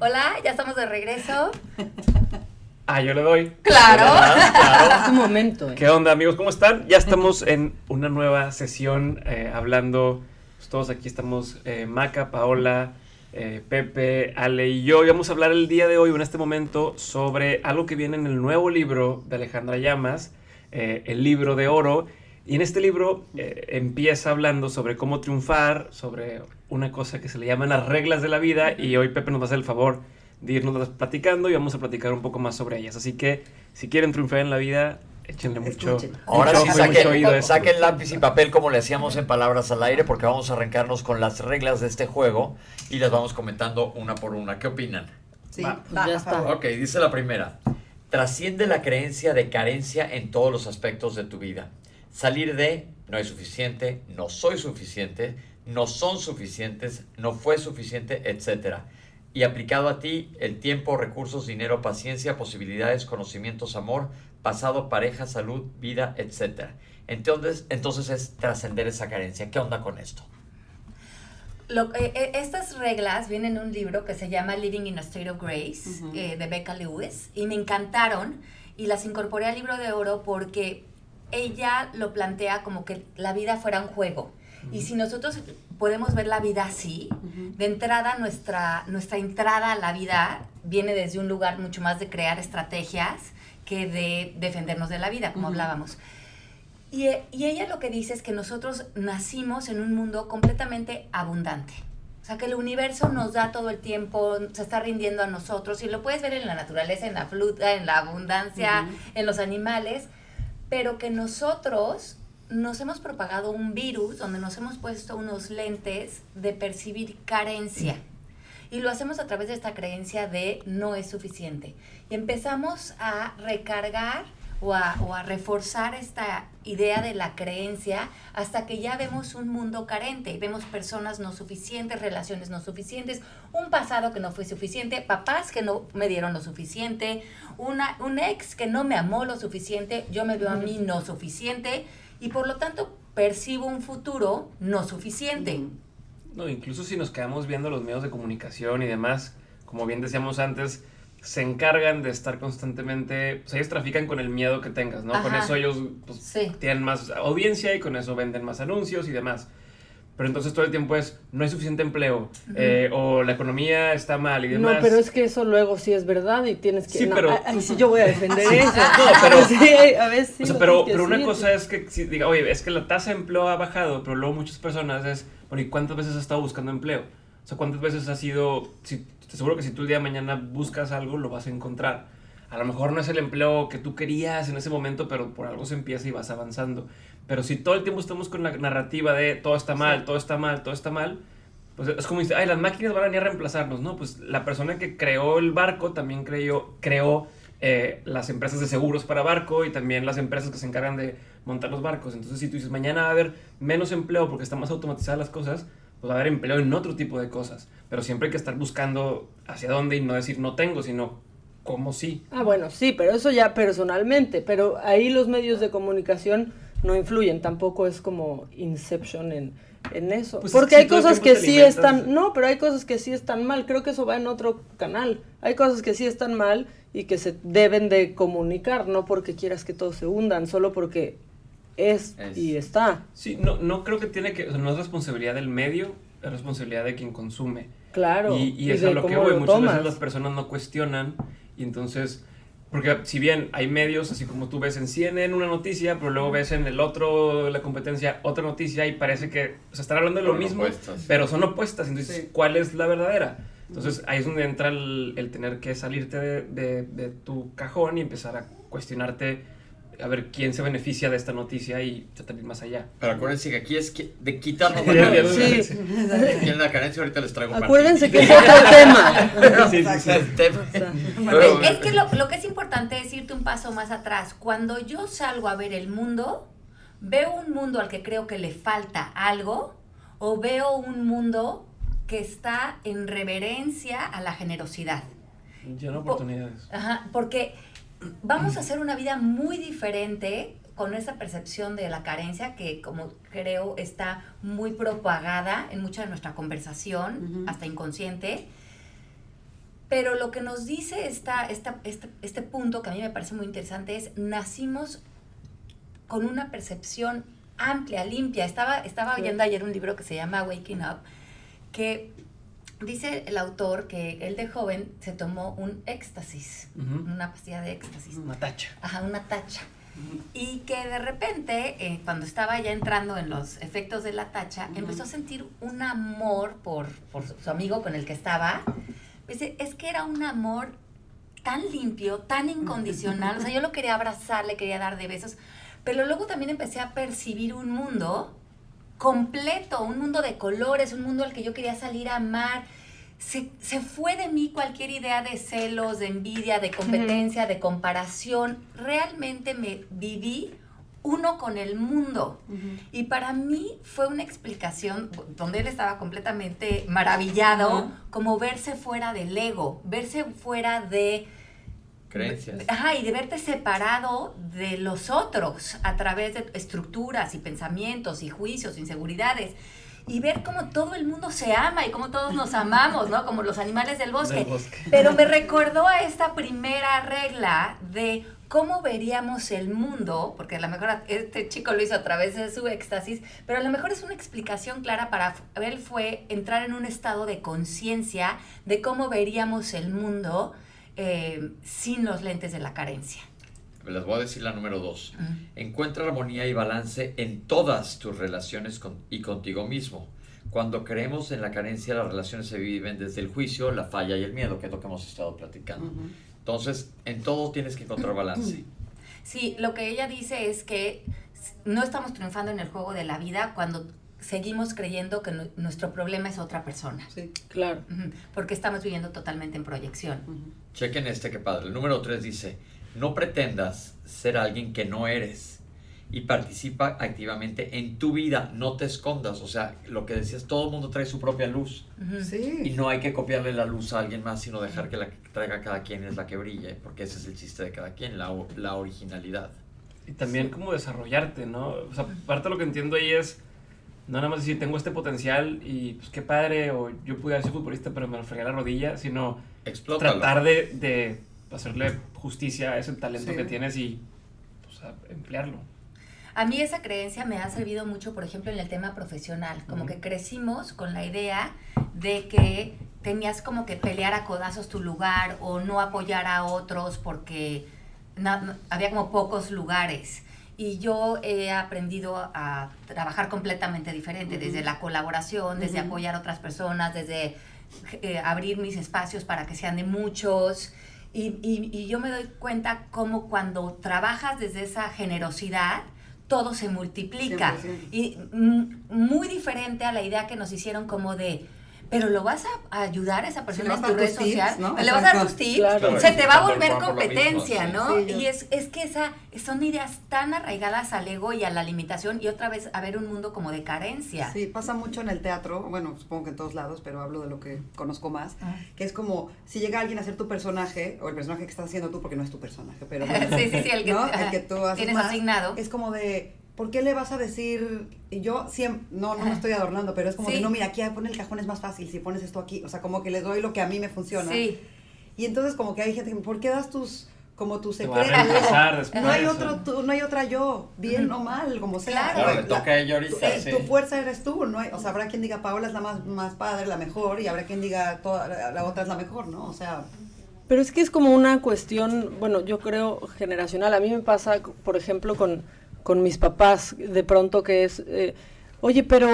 Hola, ya estamos de regreso. Ah, yo le doy. Claro. Es un momento. eh. ¿Qué onda, amigos? ¿Cómo están? Ya estamos en una nueva sesión eh, hablando. pues, todos aquí estamos, eh, Maca, Paola, eh, Pepe, Ale y yo. Y vamos a hablar el día de hoy, o en este momento, sobre algo que viene en el nuevo libro de Alejandra Llamas, eh, el libro de oro. Y en este libro eh, empieza hablando sobre cómo triunfar, sobre una cosa que se le llaman las reglas de la vida. Y hoy Pepe nos va a hacer el favor de irnos platicando y vamos a platicar un poco más sobre ellas. Así que si quieren triunfar en la vida, échenle mucho. Escuchen. Ahora sí saquen, saquen lápiz y papel como le hacíamos en palabras al aire porque vamos a arrancarnos con las reglas de este juego y las vamos comentando una por una. ¿Qué opinan? Sí, Va, pues ya está. Ok, dice la primera. Trasciende la creencia de carencia en todos los aspectos de tu vida. Salir de no es suficiente, no soy suficiente, no son suficientes, no fue suficiente, etc. Y aplicado a ti, el tiempo, recursos, dinero, paciencia, posibilidades, conocimientos, amor, pasado, pareja, salud, vida, etc. Entonces, entonces es trascender esa carencia. ¿Qué onda con esto? Lo- eh, eh, estas reglas vienen en un libro que se llama Living in a State of Grace eh, de Becca Lewis y me encantaron y las incorporé al libro de oro porque ella lo plantea como que la vida fuera un juego. Y si nosotros podemos ver la vida así, de entrada nuestra, nuestra entrada a la vida viene desde un lugar mucho más de crear estrategias que de defendernos de la vida, como Ujú. hablábamos. Y, y ella lo que dice es que nosotros nacimos en un mundo completamente abundante. O sea, que el universo nos da todo el tiempo, se está rindiendo a nosotros, y lo puedes ver en la naturaleza, en la fruta, en la abundancia, en los animales, pero que nosotros nos hemos propagado un virus donde nos hemos puesto unos lentes de percibir carencia. Y lo hacemos a través de esta creencia de no es suficiente. Y empezamos a recargar o a, o a reforzar esta idea de la creencia hasta que ya vemos un mundo carente. Vemos personas no suficientes, relaciones no suficientes, un pasado que no fue suficiente, papás que no me dieron lo suficiente, una, un ex que no me amó lo suficiente, yo me veo a mí no suficiente y por lo tanto percibo un futuro no suficiente. No, incluso si nos quedamos viendo los medios de comunicación y demás, como bien decíamos antes, se encargan de estar constantemente, pues ellos trafican con el miedo que tengas, ¿no? Con eso ellos pues, Sí. tienen más audiencia y con eso venden más anuncios y demás. Pero entonces todo el tiempo es, no hay suficiente empleo, eh, o la economía está mal y demás. No, pero es que eso luego sí es verdad y tienes que... Sí, no, pero- ay, sí, yo voy a defender eso. No, pero- sí, a veces sí. O sea, lo pero, una cosa es que si diga, oye, es que la tasa de empleo ha bajado, pero luego muchas personas es, bueno, ¿y cuántas veces has estado buscando empleo? O sea, ¿cuántas veces has sido, si, te seguro que si tú el día de mañana buscas algo, lo vas a encontrar. A lo mejor no es el empleo que tú querías en ese momento, pero por algo se empieza y vas avanzando. Pero si todo el tiempo estamos con la narrativa de todo está mal, todo está mal, todo está mal, pues es como dice, ay, las máquinas van a venir a reemplazarnos, ¿no? Pues la persona que creó el barco también creyó, creó eh, las empresas de seguros para barco y también las empresas que se encargan de montar los barcos. Entonces, si tú dices, mañana va a haber menos empleo porque están más automatizadas las cosas, pues va a haber empleo en otro tipo de cosas. Pero siempre hay que estar buscando hacia dónde y no decir no tengo, sino cómo sí. Ah, bueno, sí, pero eso ya personalmente, pero ahí los medios de comunicación no influyen, tampoco es como Inception en, en eso. Pues Porque es que hay cosas que sí alimentas- están, no, pero hay cosas que sí están mal, creo que eso va en otro canal. Hay cosas que sí están mal y que se deben de comunicar, no porque quieras que todos se hundan, solo porque es, Es. y está. Sí, no, no creo que tiene que, o sea, no es responsabilidad del medio, es responsabilidad de quien consume. Claro. Y, y es a lo que voy. Muchas tomas. veces las personas no cuestionan y entonces, porque si bien hay medios, así como tú ves en CNN una noticia, pero luego ves en el otro, la competencia, otra noticia y parece que se están hablando de lo Son mismo, opuestas. pero son opuestas. Entonces, Sí. ¿cuál es la verdadera? Entonces ahí es donde entra el, el tener que salirte de, de- de tu cajón y empezar a cuestionarte a ver quién se beneficia de esta noticia y tratar de ir más allá. Pero acuérdense que aquí es que- de quitarnos Sí, la carencia. Sí. Aquí en la carencia ahorita les traigo Acuérdense que es otro tema. Sí, sí, sí. El tema. O sea, Pero- Es, es que lo, lo que es importante es irte un paso más atrás. Cuando yo salgo a ver el mundo, veo un mundo al que creo que le falta algo o veo un mundo que está en reverencia a la generosidad. Lleno de oportunidades. Ajá, porque vamos a hacer una vida muy diferente con esa percepción de la carencia que como creo está muy propagada en mucha de nuestra conversación, hasta inconsciente. Pero lo que nos dice esta, esta, este, este punto, que a mí me parece muy interesante, es nacimos con una percepción amplia, limpia. Estaba, estaba Sí. oyendo ayer un libro que se llama Waking Up, que dice el autor que él de joven se tomó un éxtasis, una pastilla de éxtasis, Una tacha. ajá, una tacha. Y que de repente, eh, cuando estaba ya entrando en los efectos de la tacha, empezó a sentir un amor por, por su amigo con el que estaba. Dice, es que era un amor tan limpio, tan incondicional. O sea, yo lo quería abrazar, le quería dar de besos. Pero luego también empecé a percibir un mundo completo, un mundo de colores, un mundo al que yo quería salir a amar. Se, se fue de mí cualquier idea de celos, de envidia, de competencia, de comparación. Realmente me viví uno con el mundo. Y para mí fue una explicación donde él estaba completamente maravillado, como verse fuera del ego, verse fuera de... Creencias. Ajá, y de verte separado de los otros a través de estructuras y pensamientos y juicios, inseguridades. Y ver cómo todo el mundo se ama y cómo todos nos amamos, ¿no? Como los animales del bosque. Del bosque. Pero me recordó a esta primera regla de cómo veríamos el mundo, porque a lo mejor este chico lo hizo a través de su éxtasis, pero a lo mejor es una explicación clara para él fue entrar en un estado de conciencia de cómo veríamos el mundo eh, sin los lentes de la carencia. Les voy a decir la número dos. Encuentra armonía y balance en todas tus relaciones con- y contigo mismo. Cuando creemos en la carencia, las relaciones se viven desde el juicio, la falla y el miedo, que es lo que hemos estado platicando. Entonces, en todo tienes que encontrar balance. Sí, lo que ella dice es que no estamos triunfando en el juego de la vida cuando seguimos creyendo que nu- nuestro problema es otra persona. Sí, claro. Porque estamos viviendo totalmente en proyección. Chequen este que padre. El número 3 dice, no pretendas ser alguien que no eres y participa activamente en tu vida, no te escondas. O sea, lo que decías, todo el mundo trae su propia luz Ujú. y Sí. no hay que copiarle la luz a alguien más, sino dejar que la que traiga cada quien es la que brille, porque ese es el chiste de cada quien, la, la originalidad. Y también como desarrollarte, ¿no? O sea, parte de lo que entiendo ahí es no nada más decir tengo este potencial y pues qué padre, o yo pude sido futbolista pero me lo fregué la rodilla, sino Explótalo. tratar de, de hacerle justicia a ese talento Sí. que tienes y pues, a emplearlo. A mí esa creencia me ha servido mucho, por ejemplo, en el tema profesional. Como que crecimos con la idea de que tenías como que pelear a codazos tu lugar o no apoyar a otros porque no- había como pocos lugares. Y yo he aprendido a trabajar completamente diferente, desde la colaboración, desde apoyar a otras personas, desde eh, abrir mis espacios para que sean de muchos. Y, y- y yo me doy cuenta como cuando trabajas desde esa generosidad, todo se multiplica. 100%. Y muy diferente a la idea que nos hicieron como de, pero lo vas a, ayudar a esa persona en tu red social, ¿no? le vas a dar tus tips, Claro. se te va a volver competencia. ¿no? Sí, y es, es que esa, son ideas tan arraigadas al ego y a la limitación y otra vez a ver un mundo como de carencia. Sí, pasa mucho en el teatro, bueno, supongo que en todos lados, pero hablo de lo que conozco más, Ah. que es como si llega alguien a ser tu personaje, o el personaje que estás haciendo tú, porque no es tu personaje, pero sí, sí, sí, el que, ¿no? ajá, el que tú haces tienes más, asignado. es como de, ¿por qué le vas a decir? Y yo siempre, no, no me estoy adornando, pero es como Sí. de, no, mira, aquí pon el cajón es más fácil, si pones esto aquí, o sea, como que le doy lo que a mí me funciona. Sí. Y entonces como que hay gente que, ¿por qué das tus, como reemplazar después. No hay otro, tú, no hay otra yo, bien o mal, como sea. Claro. Le La- toca a ella tu, ahorita. eh, sí. tu fuerza eres tú, ¿no? hay- o sea, habrá quien diga Paola es la más, más padre, la mejor, y habrá quien diga toda, la, la otra es la mejor, ¿no? O sea, Pero es que es como una cuestión, bueno, yo creo generacional. A mí me pasa, por ejemplo, con, con mis papás, de pronto que es, eh, oye, pero,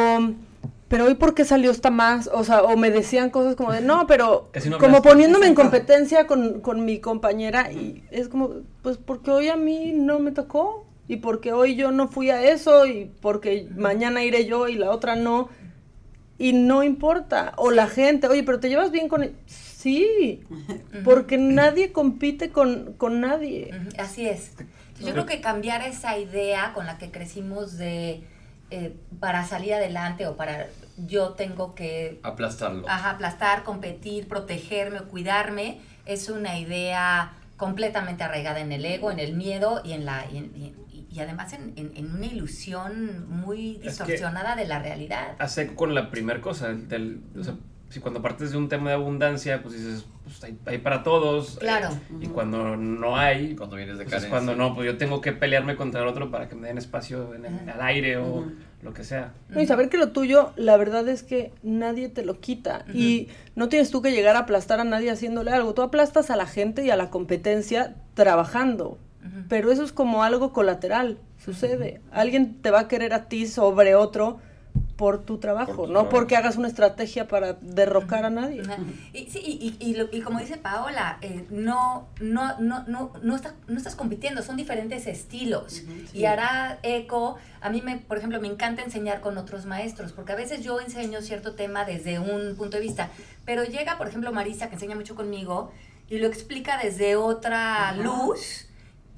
pero hoy por qué salió esta más, o sea, o me decían cosas como de, no, pero no como poniéndome en competencia con, con mi compañera y es como, pues porque hoy a mí no me tocó y porque hoy yo no fui a eso y porque mañana iré yo y la otra no. Y no importa. O la gente, oye, pero te llevas bien con... él?". Sí, porque nadie compite con, con nadie. Así es. Yo creo que cambiar esa idea con la que crecimos de eh, para salir adelante o para yo tengo que Aplastarlo. ajá, aplastar, competir, protegerme o cuidarme, es una idea completamente arraigada en el ego, en el miedo y en la y, en- y- y además en, en- en una ilusión muy que- distorsionada de la realidad. Hace con la primera cosa, del, o sea, si cuando partes de un tema de abundancia, pues dices, pues hay, hay para todos. Claro. eh, y cuando no hay, Cuando vienes de pues carencia. cuando no, pues yo tengo que pelearme contra el otro para que me den espacio en el, al aire o lo que sea. No, y saber que lo tuyo, la verdad es que nadie te lo quita. Y no tienes tú que llegar a aplastar a nadie haciéndole algo. Tú aplastas a la gente y a la competencia trabajando. Pero eso es como algo colateral. Sucede. Alguien te va a querer a ti sobre otro por tu trabajo, Por tu no trabajo. porque hagas una estrategia para derrocar a nadie. Y, sí, y, y, y lo- y como dice Paola, eh, no, no, no, no, no, está- no estás compitiendo, son diferentes estilos. Y hará eco, a mí, me, por ejemplo, me encanta enseñar con otros maestros, porque a veces yo enseño cierto tema desde un punto de vista, pero llega, por ejemplo, Marisa, que enseña mucho conmigo, y lo explica desde otra luz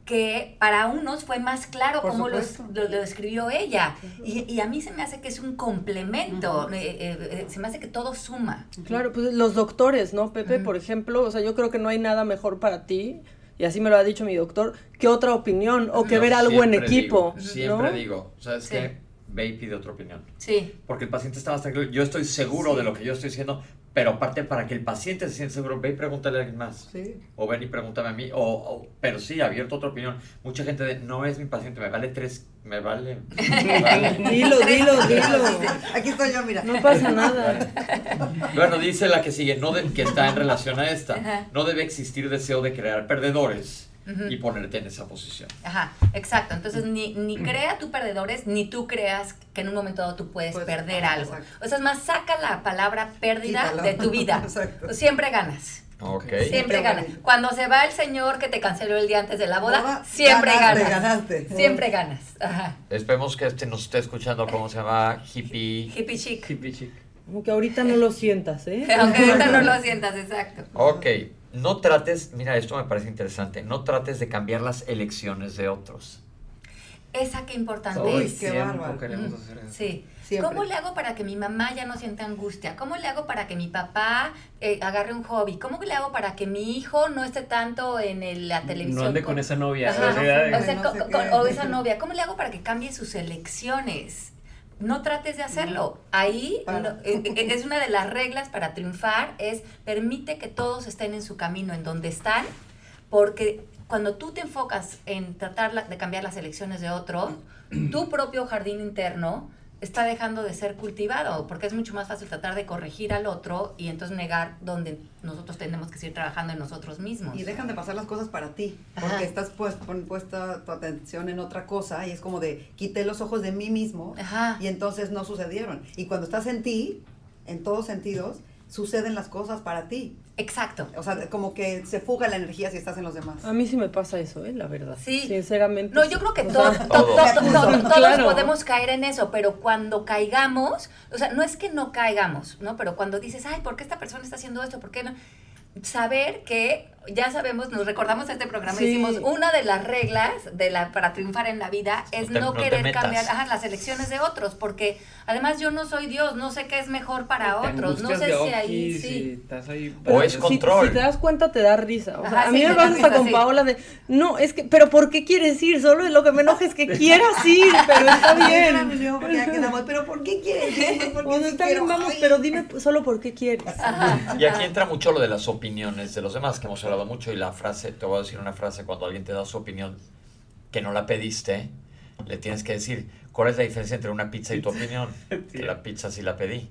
que para unos fue más claro Por cómo lo, supuesto. lo, lo describió ella. Y, y a mí se me hace que es un complemento, eh, eh, eh, se me hace que todo suma. Claro, pues los doctores, ¿no, Pepe? Por ejemplo, o sea, yo creo que no hay nada mejor para ti, y así me lo ha dicho mi doctor, que otra opinión o que Yo ver algo en equipo. digo, siempre ¿no? digo, ¿sabes Sí. qué? Ve y pide otra opinión. Sí. Porque el paciente está más tranquilo. Yo estoy seguro de lo que yo estoy diciendo, pero aparte para que el paciente se sienta seguro, ve y pregúntale a alguien más. Sí. O ven y pregúntame a mí. O, o- pero sí, abierto a otra opinión. Mucha gente de, no es mi paciente, me vale tres, me vale. me vale. Dilo, dilo, dilo. Aquí estoy yo, mira. No pasa nada. Bueno, dice la que sigue, no de- que está en relación a esta. Ajá. No debe existir deseo de crear perdedores Y ponerte en esa posición. Ajá, exacto. Entonces, ni, ni crea tú perdedores, ni tú creas que en un momento dado tú puedes Pues, perder ajá, algo. exacto. O sea, es más, saca la palabra pérdida de tu vida. Exacto. Siempre ganas. Ok. Siempre ganas. ganas. Cuando se va el señor que te canceló el día antes de la boda, Boda, siempre ganaste, ganas. ganaste. Siempre ganas. Ajá. Esperemos que este nos esté escuchando, ¿cómo se llama? Hippie. Hippie chic. Hippie chic. Aunque ahorita no lo sientas, ¿eh? Aunque ahorita no lo sientas, exacto. Ok, no trates, mira, esto me parece interesante, no trates de cambiar las elecciones de otros. Esa que importante Uy, es. qué bárbaro. queremos Mm, hacer eso. Sí. Siempre. ¿Cómo le hago para que mi mamá ya no sienta angustia? ¿Cómo le hago para que mi papá eh, agarre un hobby? ¿Cómo le hago para que mi hijo no esté tanto en el- la televisión? No ande con esa novia. Ajá. sea, No qué. o esa novia. ¿Cómo le hago para que cambie sus elecciones? No trates de hacerlo. Ahí no, eh, eh, es una de las reglas para triunfar, es permite que todos estén en su camino, en donde están, porque cuando tú te enfocas en tratar de cambiar las elecciones de otro, tu propio jardín interno está dejando de ser cultivado, porque es mucho más fácil tratar de corregir al otro y entonces negar donde nosotros tenemos que seguir trabajando en nosotros mismos. Y dejan de pasar las cosas para ti, Ajá. porque estás pues pon- puesta tu atención en otra cosa y es como de quité los ojos de mí mismo Ajá. y entonces no sucedieron. Y cuando estás en ti, en todos sentidos, suceden las cosas para ti. Exacto. O sea, como que se fuga la energía si estás en los demás. A mí sí me pasa eso, ¿eh? La verdad. Sí. Sinceramente. No, yo creo que O to- sea, to- to- Todos. to- to- todos Claro. podemos caer en eso, pero cuando caigamos, o sea, no es que no caigamos, ¿no? Pero cuando dices, ay, ¿por qué esta persona está haciendo esto? ¿Por qué no? Saber que, ya sabemos, nos recordamos este programa y Sí. decimos, una de las reglas de la, para triunfar en la vida es No te- querer cambiar ajá, las elecciones de otros, porque además yo no soy Dios, no sé qué es mejor para te otros, no sé si ahí okis sí. estás ahí- O es si- control. Si, te das cuenta, te da risa. O sea, Ajá, a mí sí, me pasa hasta con sí. Paola de, no, es que, pero ¿por qué quieres ir? Solo lo que me enoja es que quieras ir, pero está bien. Yo, quedamos, pero ¿por qué quieres? ir? ¿Por qué Bueno, sí está bien, vamos, pero dime solo por qué quieres. Y aquí entra mucho lo de las opiniones de los demás, que hemos hablado mucho, y la frase, te voy a decir una frase, cuando alguien te da su opinión que no la pediste, le tienes que decir, ¿cuál es la diferencia entre una pizza y tu opinión? Que la pizza sí la pedí.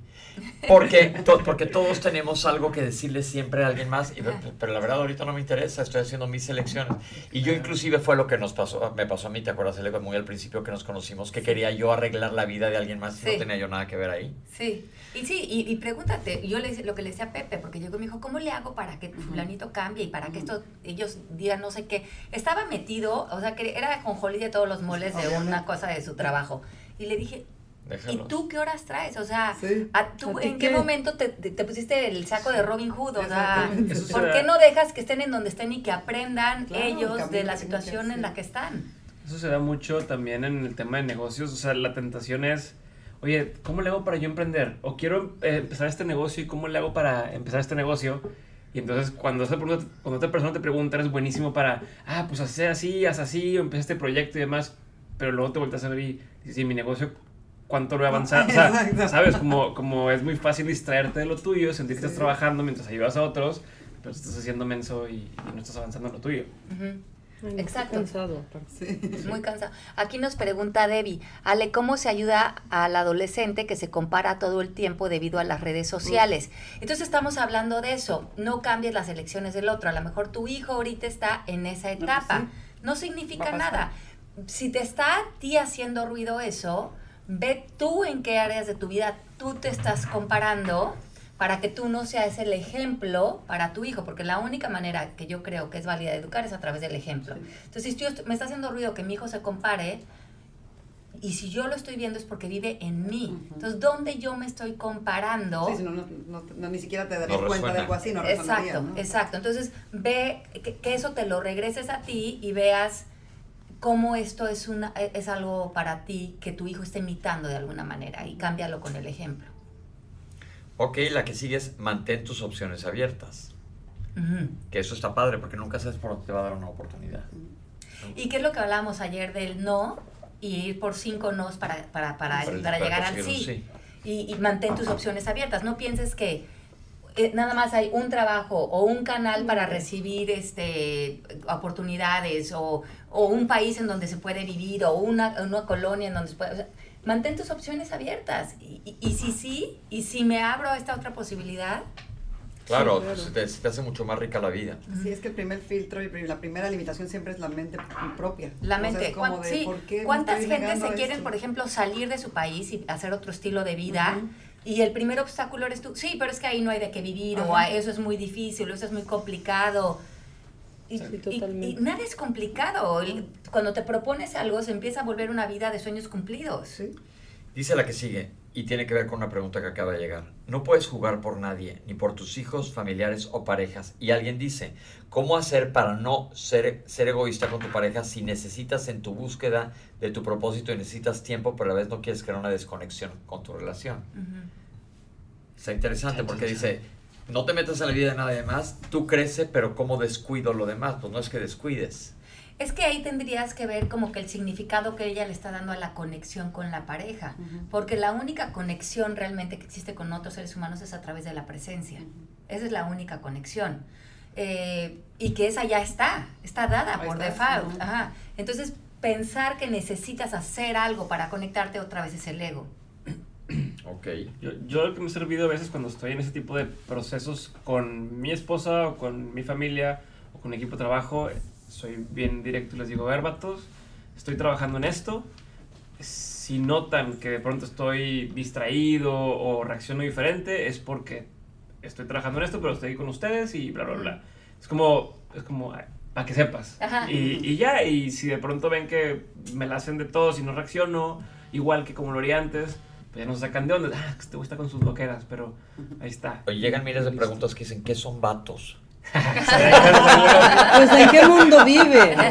Porque, to- porque todos tenemos algo que decirle siempre a alguien más, y- pero la verdad ahorita no me interesa, estoy haciendo mis elecciones. Y yo inclusive fue lo que nos pasó, me pasó a mí, ¿te acuerdas, Ele, muy al principio que nos conocimos, que quería yo arreglar la vida de alguien más y Sí. no tenía yo nada que ver ahí? Sí, y sí, y, y pregúntate, yo le, lo que le decía a Pepe, porque llegó y me dijo, ¿cómo le hago para que fulanito cambie y para que esto, ellos digan no sé qué? Estaba metido, o sea, que era jonjolí de todos los moles de una cosa de su trabajo. Y le dije, ¿y tú qué horas traes? O sea, Sí. ¿a ¿tú ¿A ti en qué, qué? momento te, te- te pusiste el saco de Robin Hood? O sea, ¿por qué no dejas que estén en donde estén y que aprendan Claro, ellos de la situación en la que están? Eso se da mucho también en el tema de negocios. O sea, la tentación es, oye, ¿cómo le hago para yo emprender? O quiero eh, empezar este negocio y ¿cómo le hago para empezar este negocio? Y entonces cuando, esa persona- cuando otra persona te pregunta, eres buenísimo para, ah, pues hacer así, haz así, o empecé este proyecto y demás. Pero luego te vueltas a ver y dices, sí, mi negocio cuánto lo he avanzado. O sea, Exacto. ¿sabes? Como, como es muy fácil distraerte de lo tuyo, sentir que estás Sí. trabajando mientras ayudas a otros, pero estás haciendo menso y, y no estás avanzando en lo tuyo. Ujú. Ay, no, Exacto. cansado. Sí. Muy cansado. Aquí nos pregunta Debbie, Ale, ¿cómo se ayuda al adolescente que se compara todo el tiempo debido a las redes sociales? Entonces estamos hablando de eso. No cambies las elecciones del otro. A lo mejor tu hijo ahorita está en esa pues etapa. sí. No Va significa a pasar. nada. Si te está a ti haciendo ruido eso, ve tú en qué áreas de tu vida tú te estás comparando para que tú no seas el ejemplo para tu hijo, porque la única manera que yo creo que es válida de educar es a través del ejemplo. Entonces, si yo me está haciendo ruido que mi hijo se compare, y si yo lo estoy viendo es porque vive en mí. Entonces, ¿dónde yo me estoy comparando? Sí, si no, no, no- no- ni siquiera te darías No cuenta de algo así, no resonaría, Exacto, ¿no? exacto. Entonces, ve que, que eso te lo regreses a ti y veas cómo esto es, una, es algo para ti que tu hijo está imitando de alguna manera y cámbialo con el ejemplo. Ok, la que sigue es mantén tus opciones abiertas. Que eso está padre porque nunca sabes por dónde te va a dar una oportunidad. ¿Y qué es lo que hablábamos ayer del no y ir por cinco nos para, para, para, Para- para llegar al sí? Y, y mantén tus opciones abiertas. No pienses que eh, nada más hay un trabajo o un canal para recibir este oportunidades o, o un país en donde se puede vivir o una, una colonia en donde se puede... o sea, mantén tus opciones abiertas. Y, y, y si sí, y si me abro a esta otra posibilidad, Claro, Sí, claro. Se, te, se te hace mucho más rica la vida. Sí, es que el primer filtro y la primera limitación siempre es la mente propia. La O sea, mente. es como ¿Cuán- de, sí, ¿por qué me ¿Cuántas gentes se quieren, esto? por ejemplo, salir de su país y hacer otro estilo de vida? Y el primer obstáculo eres tú. Sí, pero es que ahí no hay de qué vivir, o Ajá. "Ah, eso es muy difícil, o eso es muy complicado. Y, Sí, y- totalmente. y nada es complicado. Cuando te propones algo, se empieza a volver una vida de sueños cumplidos. Sí. Dice la que sigue, y tiene que ver con una pregunta que acaba de llegar. No puedes jugar por nadie, ni por tus hijos, familiares o parejas. Y alguien dice, ¿cómo hacer para no ser, ser egoísta con tu pareja si necesitas en tu búsqueda de tu propósito y necesitas tiempo, pero a la vez no quieres crear una desconexión con tu relación? Ujú. Está interesante porque dice, no te metas en la vida de nadie más, tú crece, pero ¿cómo descuido lo demás? Pues no es que descuides. Es que ahí tendrías que ver como que el significado que ella le está dando a la conexión con la pareja. Porque la única conexión realmente que existe con otros seres humanos es a través de la presencia. Esa es la única conexión. Eh, y que esa ya está, está dada Ahí por está, default. Ajá. Entonces, pensar que necesitas hacer algo para conectarte otra vez es el ego. Ok. Yo, yo lo que me he servido a veces cuando estoy en ese tipo de procesos con mi esposa o con mi familia o con mi equipo de trabajo, soy bien directo y les digo, a ver, vatos, estoy trabajando en esto. Si notan que de pronto estoy distraído o reacciono diferente, es porque estoy trabajando en esto, pero estoy con ustedes y bla, bla, bla. Es como, es como, para que sepas. Ajá. Y, y ya, y si de pronto ven que me la hacen de todos y no reacciono, igual que como lo haría antes, ya nos sacan de onda. Ah, este güey está con sus loqueras, pero ahí está. Oye, llegan miles de preguntas que dicen, ¿qué son vatos? Pues en qué mundo vive.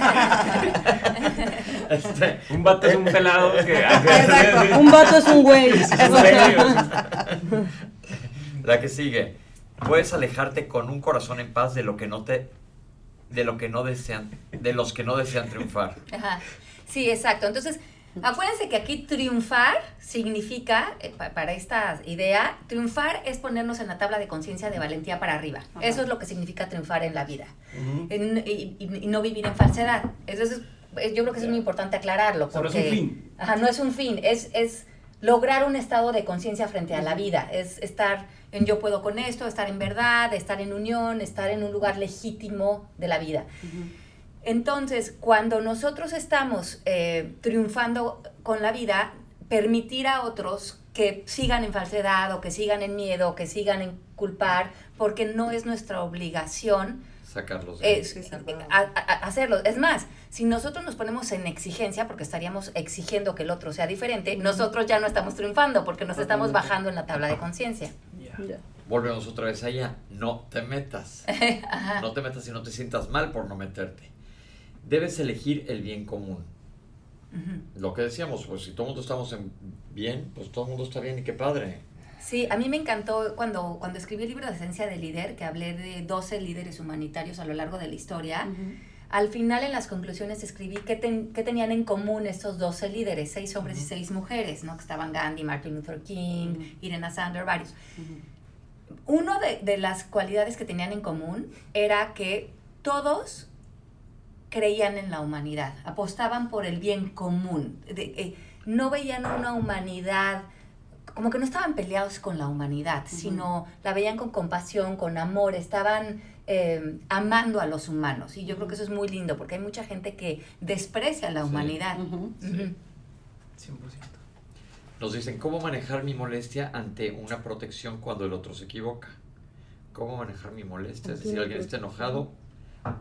Este, Un vato es un pelado que... Exacto. Un vato es un güey. La que sigue. Puedes alejarte con un corazón en paz de lo que no te de lo que no desean de los que no desean triunfar. Ajá. Sí, exacto. Entonces, acuérdense que aquí triunfar significa, eh, pa- para esta idea, triunfar es ponernos en la tabla de conciencia de valentía para arriba. Ajá. Eso es lo que significa triunfar en la vida. En- y, y- y no vivir en falsedad. Entonces, yo creo que es muy importante aclararlo. O sea, no es Porque, un fin. Ajá, no es un fin, es, es lograr un estado de conciencia frente a la vida. Es estar en yo puedo con esto, estar en verdad, estar en unión, estar en un lugar legítimo de la vida. Entonces, cuando nosotros estamos eh, triunfando con la vida, permitir a otros que sigan en falsedad o que sigan en miedo o que sigan en culpar, porque no es nuestra obligación Sacarlos de es, Sí, ser bravos. a- a- a- hacerlo. Es más, si nosotros nos ponemos en exigencia, porque estaríamos exigiendo que el otro sea diferente, nosotros ya no estamos triunfando porque nos estamos bajando en la tabla de conciencia. Ya. Ya. Volvemos otra vez allá. No te metas. No te metas y no te sientas mal por no meterte. Debes elegir el bien común. Lo que decíamos, pues si todo el mundo estamos en bien, pues todo el mundo está bien y qué padre. Sí, a mí me encantó cuando, cuando escribí el libro de Esencia del Líder, que hablé de 12 líderes humanitarios a lo largo de la historia. al final en las conclusiones escribí qué, ten- qué tenían en común estos 12 líderes, seis hombres y seis mujeres, ¿no? Que estaban Gandhi, Martin Luther King, Irena Sander, varios. Uno de, de las cualidades que tenían en común era que todos creían en la humanidad, apostaban por el bien común, de- eh, no veían una humanidad, como que no estaban peleados con la humanidad, sino la veían con compasión, con amor, estaban eh, amando a los humanos. Y yo creo que eso es muy lindo, porque hay mucha gente que desprecia la Sí. humanidad. Ujú. Ujú. 100%. Nos dicen, ¿cómo manejar mi molestia ante una protección cuando el otro se equivoca? ¿Cómo manejar mi molestia? Es decir, alguien está enojado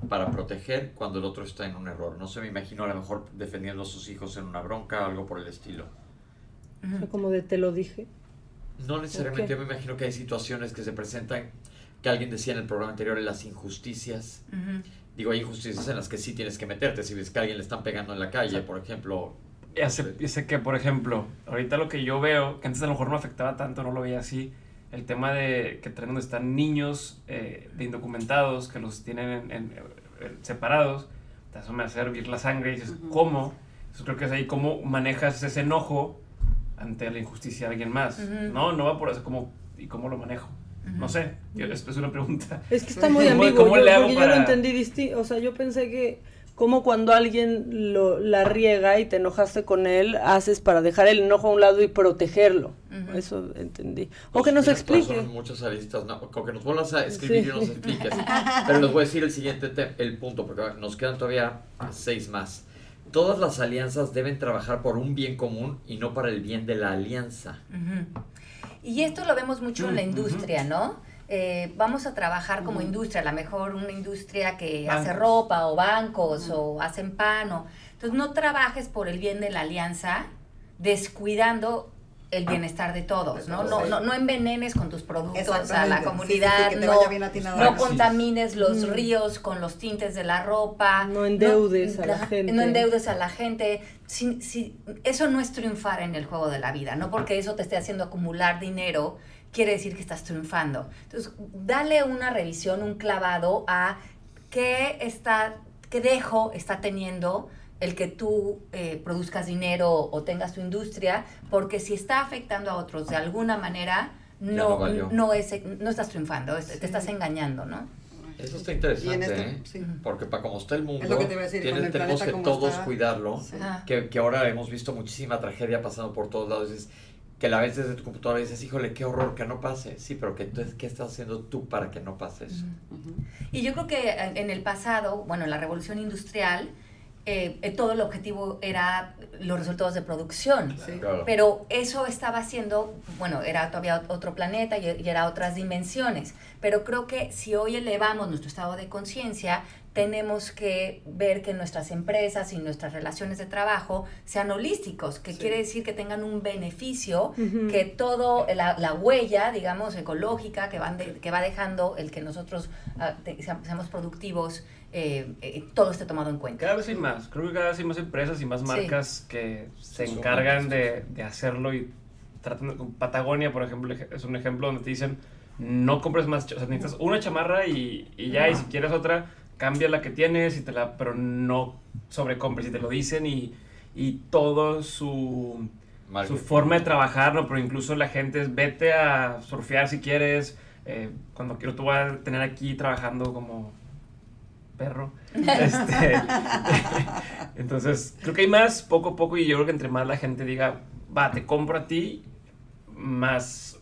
para proteger cuando el otro está en un error. No se me imagino a lo mejor defendiendo a sus hijos en una bronca o algo por el estilo. O sea, como de te lo dije. No necesariamente, yo me imagino que hay situaciones que se presentan, que alguien decía en el programa anterior, en las injusticias. Ujú. Digo, hay injusticias en las que sí tienes que meterte. Si ves que a alguien le están pegando en la calle, por ejemplo. Ya sé, ya sé que, por ejemplo, ahorita lo que yo veo, que antes a lo mejor no afectaba tanto, no lo veía así, el tema de que traen donde están niños eh, de indocumentados, que los tienen en- en- eh, separados, eso me hace hervir la sangre y dices, Ujú. ¿cómo? Eso creo que es ahí cómo manejas ese enojo ante la injusticia de alguien más. Ujú. No, no va por eso, como, ¿y cómo lo manejo? No Ujú. sé, yo- es una pregunta. Es que está muy ¿Cómo- ambiguo. cómo yo, le hago porque yo lo para- entendí distinto. O sea, yo pensé que como cuando alguien lo, la riega y te enojaste con él, haces para dejar el enojo a un lado y protegerlo. Eso entendí. O Pues que nos explique. en muchas aristas, no, con que nos vuelvas a escribir Sí. y nos expliques. Pero les voy a decir el siguiente te- el punto, porque nos quedan todavía seis más. Todas las alianzas deben trabajar por un bien común y no para el bien de la alianza. Y esto lo vemos mucho en la industria, ¿no? Eh, vamos a trabajar como industria, a lo mejor una industria que hace ropa o bancos o hacen pan. O, entonces no trabajes por el bien de la alianza descuidando el bienestar de todos, ¿no? No, no, no envenenes con tus productos a la. Sí, sí, comunidad, sí, te no, ti no contamines los Mm. ríos con los tintes de la ropa. No endeudes a la gente. No endeudes a la gente. Si, si- eso no es triunfar en el juego de la vida, no porque eso te esté haciendo acumular dinero, quiere decir que estás triunfando. Entonces, dale una revisión, un clavado a qué está, qué dejo está teniendo el que tú eh, produzcas dinero o tengas tu industria, porque si está afectando a otros de alguna manera, no, no no, es, no estás triunfando, es- te estás engañando, ¿no? Eso está en interesante, este, ¿eh? sí. Porque para como está el mundo, Es decir, tiene- el tenemos que todos está. cuidarlo. Sí. Que, que ahora hemos visto muchísima tragedia pasando por todos lados. Es que la ves desde tu computadora y dices, híjole, qué horror que no pase. Sí, pero que, tú- ¿qué estás haciendo tú para que no pase eso? Y yo creo que en en el pasado, bueno, en la revolución industrial, eh, eh, todo el objetivo era los resultados de producción. Sí. Claro. Pero eso estaba haciendo, bueno, era todavía otro planeta y, y era otras dimensiones. Pero creo que si hoy elevamos nuestro estado de conciencia, tenemos que ver que nuestras empresas y nuestras relaciones de trabajo sean holísticos, que Sí. quiere decir que tengan un beneficio, que todo, la, la huella, digamos, ecológica que, van de- que va dejando el que nosotros te- seam- seamos productivos, eh, eh, todo esté tomado en cuenta. Cada vez hay más, creo que cada vez hay más empresas y más Sí. marcas que se encargan de, de hacerlo y tratando, con Patagonia, por ejemplo, es un ejemplo donde te dicen, no compres más, o sea, necesitas una chamarra y, y ya, y si quieres otra, cambia la que tienes, y te la, pero no sobrecompres, y te lo dicen y, y todo su, su forma de trabajar, ¿no? Pero incluso la gente es, vete a surfear si quieres, eh, cuando quiero, tú voy a tener aquí trabajando como perro. Este, entonces, creo que hay más poco a poco y yo creo que entre más la gente diga, va, te compro a ti, más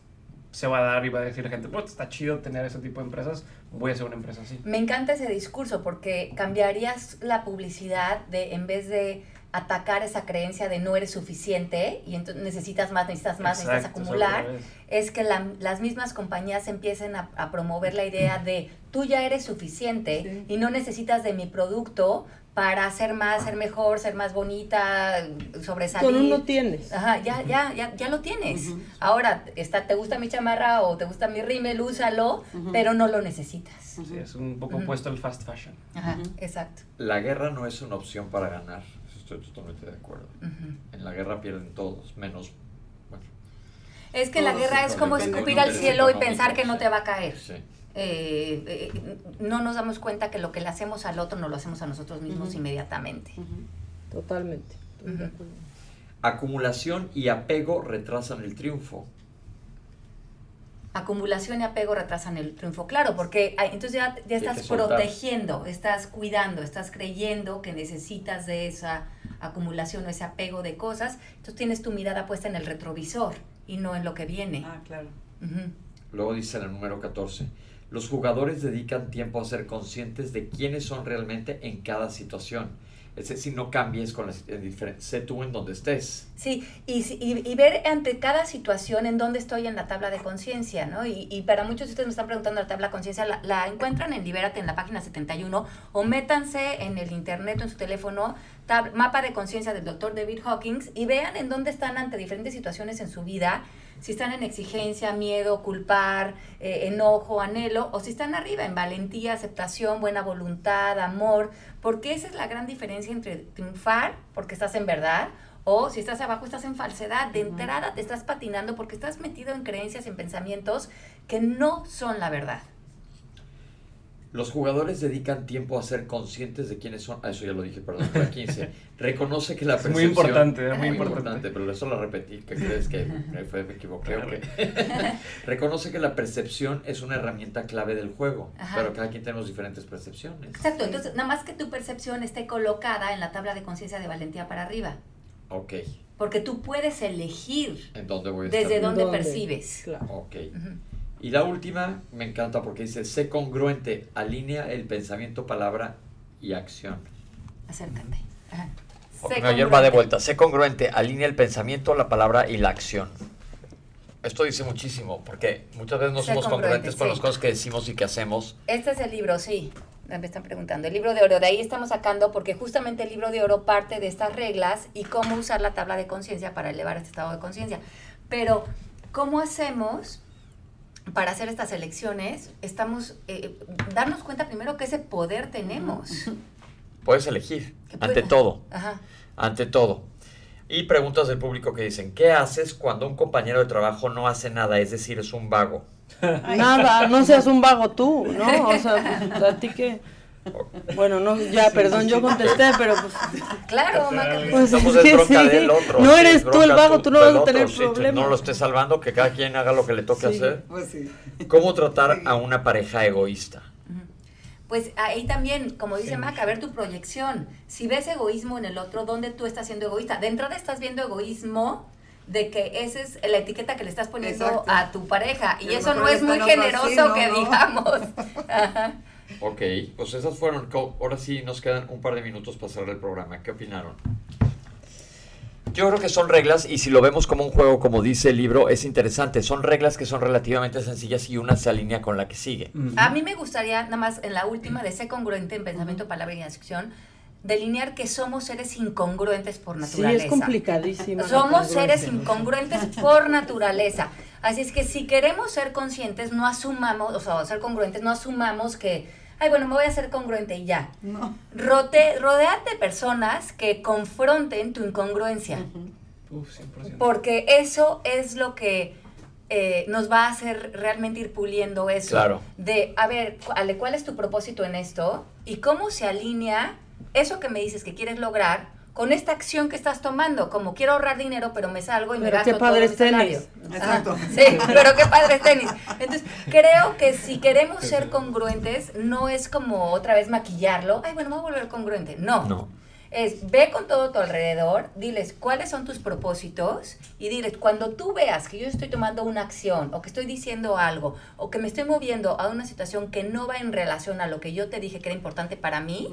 se va a dar y va a decir la gente, pues está chido tener ese tipo de empresas, voy a hacer una empresa así. Me encanta ese discurso porque cambiarías la publicidad de en vez de atacar esa creencia de no eres suficiente y entonces necesitas más, necesitas más, necesitas Exacto, acumular, es que la- las mismas compañías empiecen a, a promover la idea de tú ya eres suficiente Sí. y no necesitas de mi producto para ser más, ser mejor, ser más bonita, sobresalir. Con uno tienes. Ajá, ya, ya, ya, ya lo tienes. Ahora, está, te gusta mi chamarra o te gusta mi rímel, úsalo, pero no lo necesitas. Sí, es un poco opuesto al fast fashion. Ajá, exacto. La guerra no es una opción para ganar. Estoy totalmente de acuerdo. En la guerra pierden todos, menos. Bueno, Es que la guerra es como escupir al cielo y pensar que no te va a caer. sí. Eh, eh, no nos damos cuenta que lo que le hacemos al otro no lo hacemos a nosotros mismos inmediatamente. Totalmente. Acumulación y apego retrasan el triunfo. Acumulación y apego retrasan el triunfo, claro, porque entonces ya, estás protegiendo, estás cuidando, estás creyendo que necesitas de esa acumulación o ese apego de cosas, entonces tienes tu mirada puesta en el retrovisor y no en lo que viene. Ah, claro. Luego dice en el número 14, los jugadores dedican tiempo a ser conscientes de quiénes son realmente en cada situación. Es decir, no cambies con las sé tú en donde estés. Sí, y, y, y ver ante cada situación en dónde estoy en la tabla de conciencia, ¿no? Y, y para muchos de ustedes me están preguntando la tabla de conciencia, la, la encuentran en Libérate en la página 71 o métanse en el internet en su teléfono, mapa de conciencia del doctor David Hawkins y vean en dónde están ante diferentes situaciones en su vida, si están en exigencia, miedo, culpar, eh, enojo, anhelo, o si están arriba en valentía, aceptación, buena voluntad, amor, porque esa es la gran diferencia entre triunfar porque estás en verdad o si estás abajo estás en falsedad. De entrada te estás patinando porque estás metido en creencias, en pensamientos que no son la verdad. Los jugadores dedican tiempo a ser conscientes de quiénes son. Ah, eso ya lo dije, perdón. La 15. Reconoce que la Es muy percepción. importante, es muy muy importante. importante. pero eso lo repetí. ¿Qué crees que me, fue, me equivoqué Claro. qué? Reconoce que la percepción es una herramienta clave del juego. Ajá. Pero cada quien tenemos diferentes percepciones. Exacto, entonces nada más que tu percepción esté colocada en la tabla de conciencia de valentía para arriba, Ok. porque tú puedes elegir ¿En dónde voy a desde estar? dónde, ¿Dónde? percibes. Claro. Ok. Ujú. Y la última me encanta porque dice, sé congruente, alinea el pensamiento, palabra y acción. Acércate. Ajá. No, ayer va de vuelta. Sé congruente, alinea el pensamiento, la palabra y la acción. Esto dice muchísimo, porque muchas veces no Sé somos congruente, congruentes con sí. las cosas que decimos y que hacemos. Este es el libro, sí. Me están preguntando. El libro de oro, de ahí estamos sacando, porque justamente el libro de oro parte de estas reglas y cómo usar la tabla de conciencia para elevar este estado de conciencia. Pero, ¿cómo hacemos para hacer estas elecciones? Estamos, eh, darnos cuenta primero que ese poder tenemos. Puedes elegir, ante todo, Ajá. ante todo. Y preguntas del público que dicen, ¿qué haces cuando un compañero de trabajo no hace nada? Es decir, es un vago. Nada, no seas un vago tú, ¿no? O sea, pues, a ti que... Bueno, no, ya, perdón, yo contesté, pero pues... Claro, Maca, Pues Estamos es es que bronca sí. del otro. No eres es tú el vago, tú no vas a otro, tener sí, problema. No lo estés salvando, que cada quien haga lo que le toque Sí. hacer. Pues sí. ¿Cómo tratar a una pareja egoísta? Pues ahí también, como dice Maca, ver tu proyección. Si ves egoísmo en el otro, ¿dónde tú estás siendo egoísta? De entrada estás viendo egoísmo de que esa es la etiqueta que le estás poniendo Exacto. a tu pareja. Y eso no es muy generoso que digamos. Ajá. Ok, pues esas fueron. Ahora sí nos quedan un par de minutos para cerrar el programa. ¿Qué opinaron? Yo creo que son reglas y si lo vemos como un juego, como dice el libro, es interesante. Son reglas que son relativamente sencillas y una se alinea con la que sigue. A mí me gustaría, nada más en la última, de ser congruente en pensamiento, palabra y acción, delinear que somos seres incongruentes por Sí, naturaleza. es complicadísimo. Somos seres incongruentes por naturaleza. Así es que si queremos ser conscientes, no asumamos, o sea, ser congruentes, no asumamos que, ay, bueno, me voy a ser congruente y ya. No. Rote, rodeate de personas que confronten tu incongruencia, Uf, 100%. porque eso es lo que eh, nos va a hacer realmente ir puliendo eso. Claro. De, a ver, Ale, ¿cuál es tu propósito en esto? ¿Y cómo se alinea eso que me dices que quieres lograr con esta acción que estás tomando? Como quiero ahorrar dinero, pero me salgo y me Pero gasto qué padre todo tenis. salario. Exacto. Sí, pero qué padre es tenis. Entonces, creo que si queremos ser congruentes, no es como otra vez maquillarlo. Ay, bueno, me voy a volver congruente. No. No. Es ve con todo tu alrededor, diles cuáles son tus propósitos y diles, cuando tú veas que yo estoy tomando una acción o que estoy diciendo algo o que me estoy moviendo a una situación que no va en relación a lo que yo te dije que era importante para mí,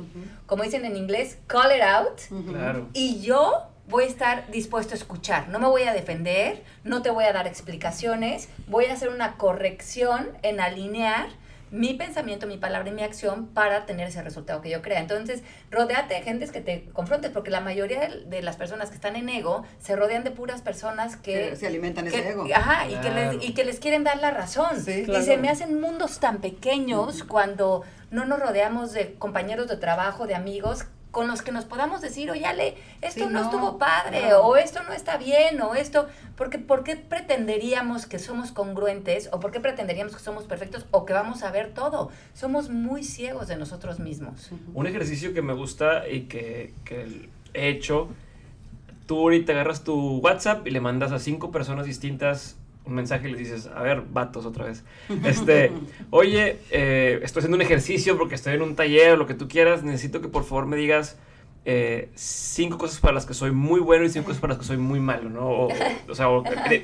como dicen en inglés, call it out, Claro. y yo voy a estar dispuesto a escuchar. No me voy a defender, no te voy a dar explicaciones, voy a hacer una corrección en alinear mi pensamiento, mi palabra y mi acción para tener ese resultado que yo crea. Entonces, rodeate de gentes que te confrontes, porque la mayoría de- las personas que están en ego se rodean de puras personas que... Que se alimentan ese ego. Ajá, y, que les, y que les quieren dar la razón. Sí, y claro. se me hacen mundos tan pequeños cuando no nos rodeamos de compañeros de trabajo, de amigos, con los que nos podamos decir, oye, Ale, esto Sí, no, no, estuvo padre, o esto no está bien, o esto, porque ¿por qué pretenderíamos que somos congruentes, o por qué pretenderíamos que somos perfectos, o que vamos a ver todo? Somos muy ciegos de nosotros mismos. Un ejercicio que me gusta y que, que he hecho, tú ahorita agarras tu WhatsApp y le mandas a cinco personas distintas un mensaje y les dices, a ver, vatos otra vez. Este, oye, eh, estoy haciendo un ejercicio porque estoy en un taller o lo que tú quieras, necesito que por favor me digas eh, cinco cosas para las que soy muy bueno y cinco cosas para las que soy muy malo, ¿no? O, o sea, o,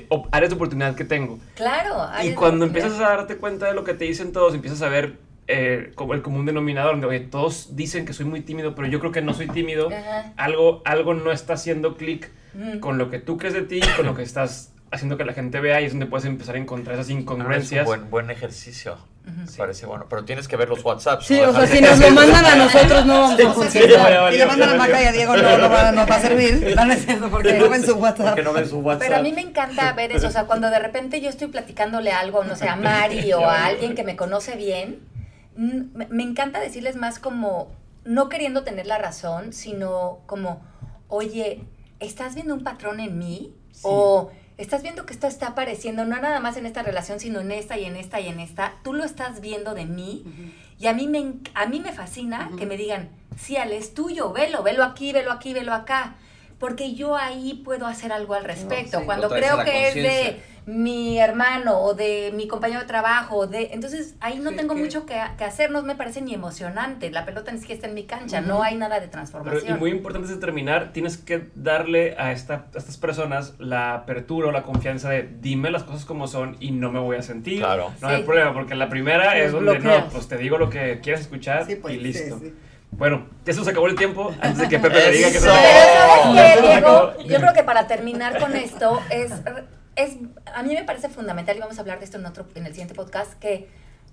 o áreas de oportunidad que tengo. Claro. Y cuando empiezas a darte cuenta de lo que te dicen todos, empiezas a ver eh, como el común denominador, donde oye, todos dicen que soy muy tímido, pero yo creo que no soy tímido. Ajá. Algo, algo no está haciendo clic Mm. con lo que tú crees de ti, con lo que estás haciendo que la gente vea y es donde puedes empezar a encontrar esas Ah, es un incongruencias. buen, buen ejercicio. Parece bueno. Pero tienes que ver los WhatsApps. Sí, ¿no? o sea, si nos lo mandan a nosotros no vamos a Entonces, contestar. ya valió, si le mandan a Maca y a Diego no, no va, no va a servir. No, es cierto, porque no ven su WhatsApp. Porque no ven su WhatsApp. Pero a mí me encanta ver eso, o sea, cuando de repente yo estoy platicándole algo, no sé, a Mari o a alguien que me conoce bien, mm, me me encanta decirles más como, no queriendo tener la razón, sino como, oye, ¿estás viendo un patrón en mí? O estás viendo que esto está apareciendo, no nada más en esta relación, sino en esta y en esta y en esta. Tú lo estás viendo de mí. Y a mí me, a mí me fascina que me digan, sí, Ale, es tuyo, velo, velo aquí, velo aquí, velo acá. Porque yo ahí puedo hacer algo al respecto. sí, Cuando creo que es de. Mi hermano o de mi compañero de trabajo, o de entonces ahí no Sí, tengo que- mucho que, que hacer, no me parece ni emocionante. La pelota ni siquiera está en mi cancha, no hay nada de Pero, y transformación. muy importante antes de terminar, tienes que darle a, esta, a estas personas la apertura o la confianza de dime las cosas como son y no me voy a sentir. Claro. No hay Sí. problema, porque la primera es donde bloqueas. no, pues te digo lo que quieres escuchar Sí, pues, y sí, listo. sí. Bueno, ya se nos acabó el tiempo. Antes de que Pepe le diga que se Eso. nos Pero acabó. ¿sabes Ya qué, se nos Diego? acabó. Yo creo que para terminar con esto es, es a mí me parece fundamental y vamos a hablar de esto en otro en el siguiente podcast que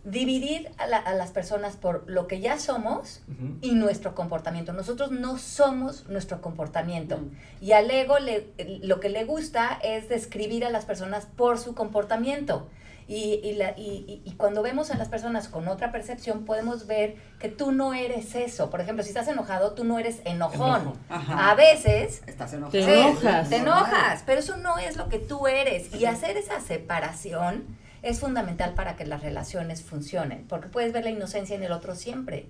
dividir a, la- a las personas por lo que ya somos y nuestro comportamiento. Nosotros no somos nuestro comportamiento. Y al ego le- lo que le gusta es describir a las personas por su comportamiento. Y, y la- y- y- cuando vemos a las personas con otra percepción, podemos ver que tú no eres eso. Por ejemplo, si estás enojado, tú no eres enojón. A veces Estás enojado. Te enojas. Te enojas, pero eso no es lo que tú eres. Y hacer esa separación es fundamental para que las relaciones funcionen, porque puedes ver la inocencia en el otro siempre.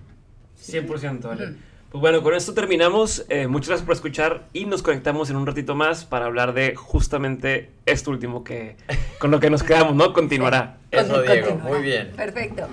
100%, vale. Ujú. Pues bueno, con esto terminamos. Eh, muchas gracias por escuchar y nos conectamos en un ratito más para hablar de justamente esto último que con lo que nos quedamos, ¿no? Continuará. Eso, Diego. Continuará. Muy bien. Perfecto.